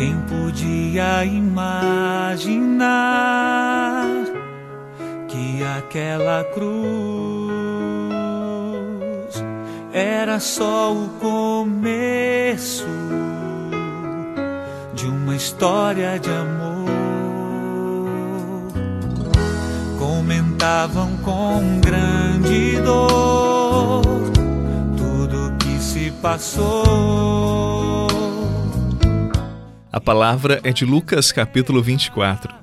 Quem podia imaginar que aquela cruz era só o começo de uma história de amor? Comentavam com grande dor tudo que se passou a palavra é de Lucas capítulo 24.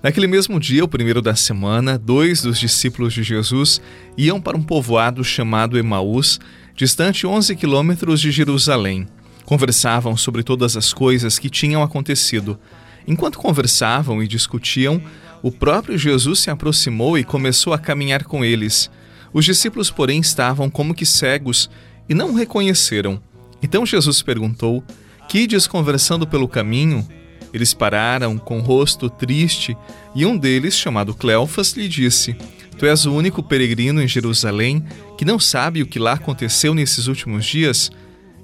Naquele mesmo dia, o primeiro da semana, dois dos discípulos de Jesus iam para um povoado chamado Emaús, distante 11 quilômetros de Jerusalém. Conversavam sobre todas as coisas que tinham acontecido. Enquanto conversavam e discutiam, o próprio Jesus se aproximou e começou a caminhar com eles. Os discípulos, porém, estavam como que cegos e não o reconheceram. Então Jesus perguntou: Quides conversando pelo caminho, eles pararam com o rosto triste e um deles, chamado Cleofas, lhe disse: Tu és o único peregrino em Jerusalém que não sabe o que lá aconteceu nesses últimos dias?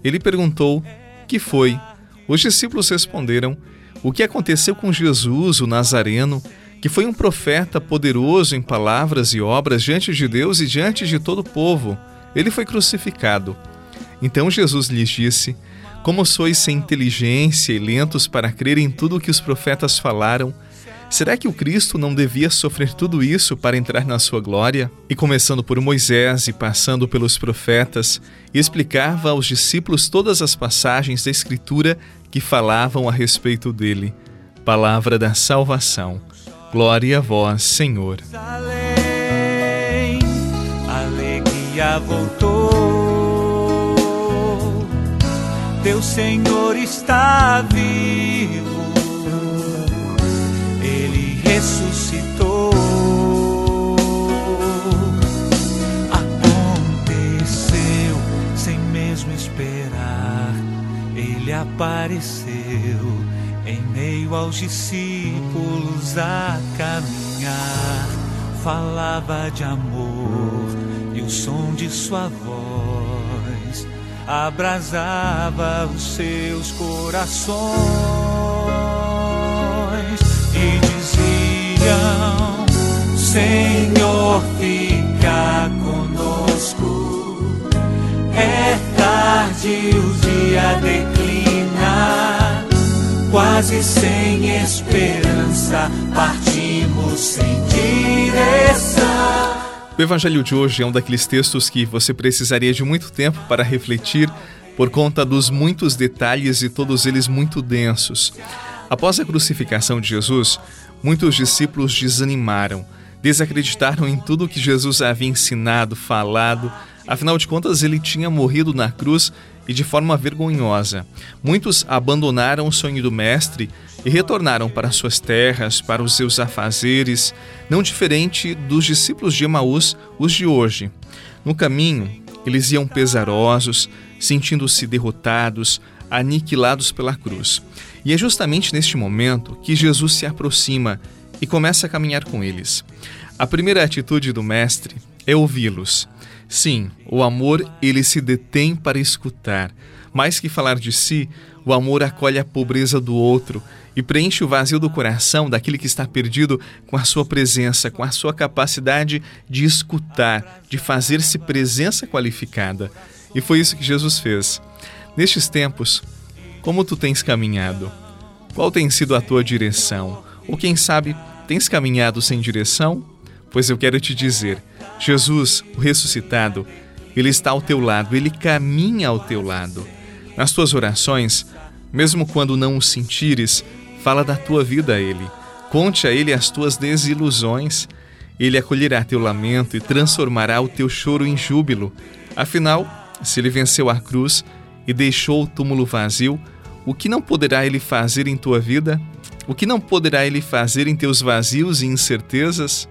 Ele perguntou: Que foi? Os discípulos responderam: O que aconteceu com Jesus, o Nazareno, que foi um profeta poderoso em palavras e obras diante de Deus e diante de todo o povo. Ele foi crucificado. Então Jesus lhes disse: como sois sem inteligência e lentos para crer em tudo o que os profetas falaram, será que o Cristo não devia sofrer tudo isso para entrar na sua glória? E começando por Moisés e passando pelos profetas, explicava aos discípulos todas as passagens da Escritura que falavam a respeito dele. Palavra da salvação. Glória a vós, Senhor. Alegria voltou teu Senhor está vivo, ele ressuscitou. Aconteceu sem mesmo esperar, ele apareceu em meio aos discípulos a caminhar. Falava de amor e o som de sua voz abrasava os seus corações e diziam: Senhor, fica conosco. É tarde, o dia declina, quase sem esperança, partimos sem direção. O Evangelho de hoje é um daqueles textos que você precisaria de muito tempo para refletir por conta dos muitos detalhes e todos eles muito densos. Após a crucificação de Jesus, muitos discípulos desanimaram, desacreditaram em tudo que Jesus havia ensinado, falado. Afinal de contas, ele tinha morrido na cruz e de forma vergonhosa. Muitos abandonaram o sonho do Mestre e retornaram para suas terras, para os seus afazeres, não diferente dos discípulos de Emaús, os de hoje. No caminho, eles iam pesarosos, sentindo-se derrotados, aniquilados pela cruz. E é justamente neste momento que Jesus se aproxima e começa a caminhar com eles. A primeira atitude do Mestre é ouvi-los. Sim, o amor ele se detém para escutar. Mais que falar de si, o amor acolhe a pobreza do outro e preenche o vazio do coração daquele que está perdido com a sua presença, com a sua capacidade de escutar, de fazer-se presença qualificada. E foi isso que Jesus fez. Nestes tempos, como tu tens caminhado? Qual tem sido a tua direção? Ou quem sabe, tens caminhado sem direção? Pois eu quero te dizer, Jesus, o ressuscitado, ele está ao teu lado, ele caminha ao teu lado. Nas tuas orações, mesmo quando não o sentires, Fala da tua vida a Ele. Conte a Ele as tuas desilusões. Ele acolherá teu lamento e transformará o teu choro em júbilo. Afinal, se ele venceu a cruz e deixou o túmulo vazio, o que não poderá ele fazer em tua vida? O que não poderá ele fazer em teus vazios e incertezas?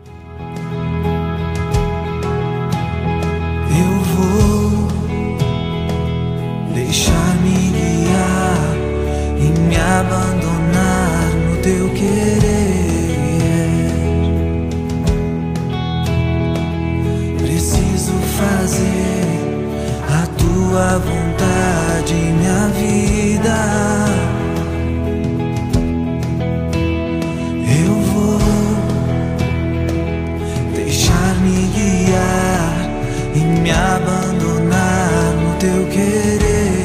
querer.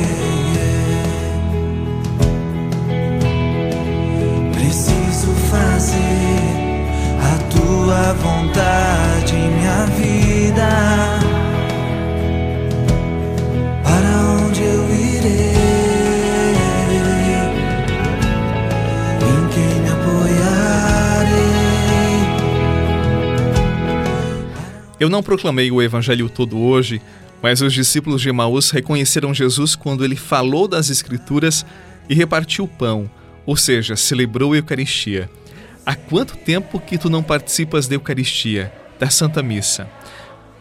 Preciso fazer a tua vontade, minha vida. Para onde eu irei? Em quem me apoiarei? Eu não proclamei o evangelho todo hoje mas os discípulos de Emaús reconheceram Jesus quando ele falou das Escrituras e repartiu o pão, ou seja, celebrou a Eucaristia. Há quanto tempo que tu não participas da Eucaristia, da Santa Missa?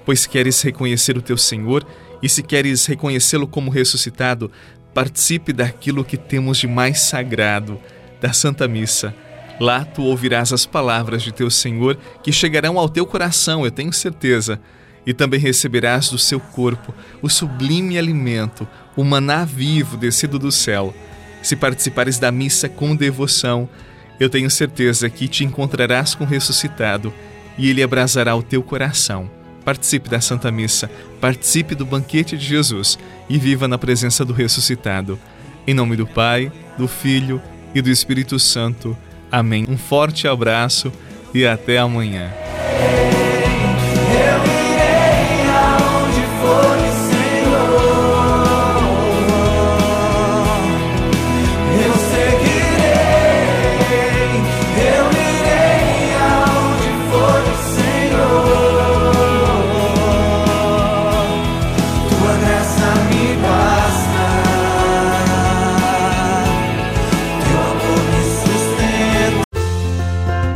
Pois queres reconhecer o teu Senhor e se queres reconhecê-lo como ressuscitado, participe daquilo que temos de mais sagrado, da Santa Missa. Lá tu ouvirás as palavras de teu Senhor que chegarão ao teu coração, eu tenho certeza e também receberás do seu corpo o sublime alimento, o maná vivo descido do céu. Se participares da missa com devoção, eu tenho certeza que te encontrarás com o ressuscitado e ele abrasará o teu coração. Participe da Santa Missa, participe do banquete de Jesus e viva na presença do ressuscitado. Em nome do Pai, do Filho e do Espírito Santo. Amém. Um forte abraço e até amanhã.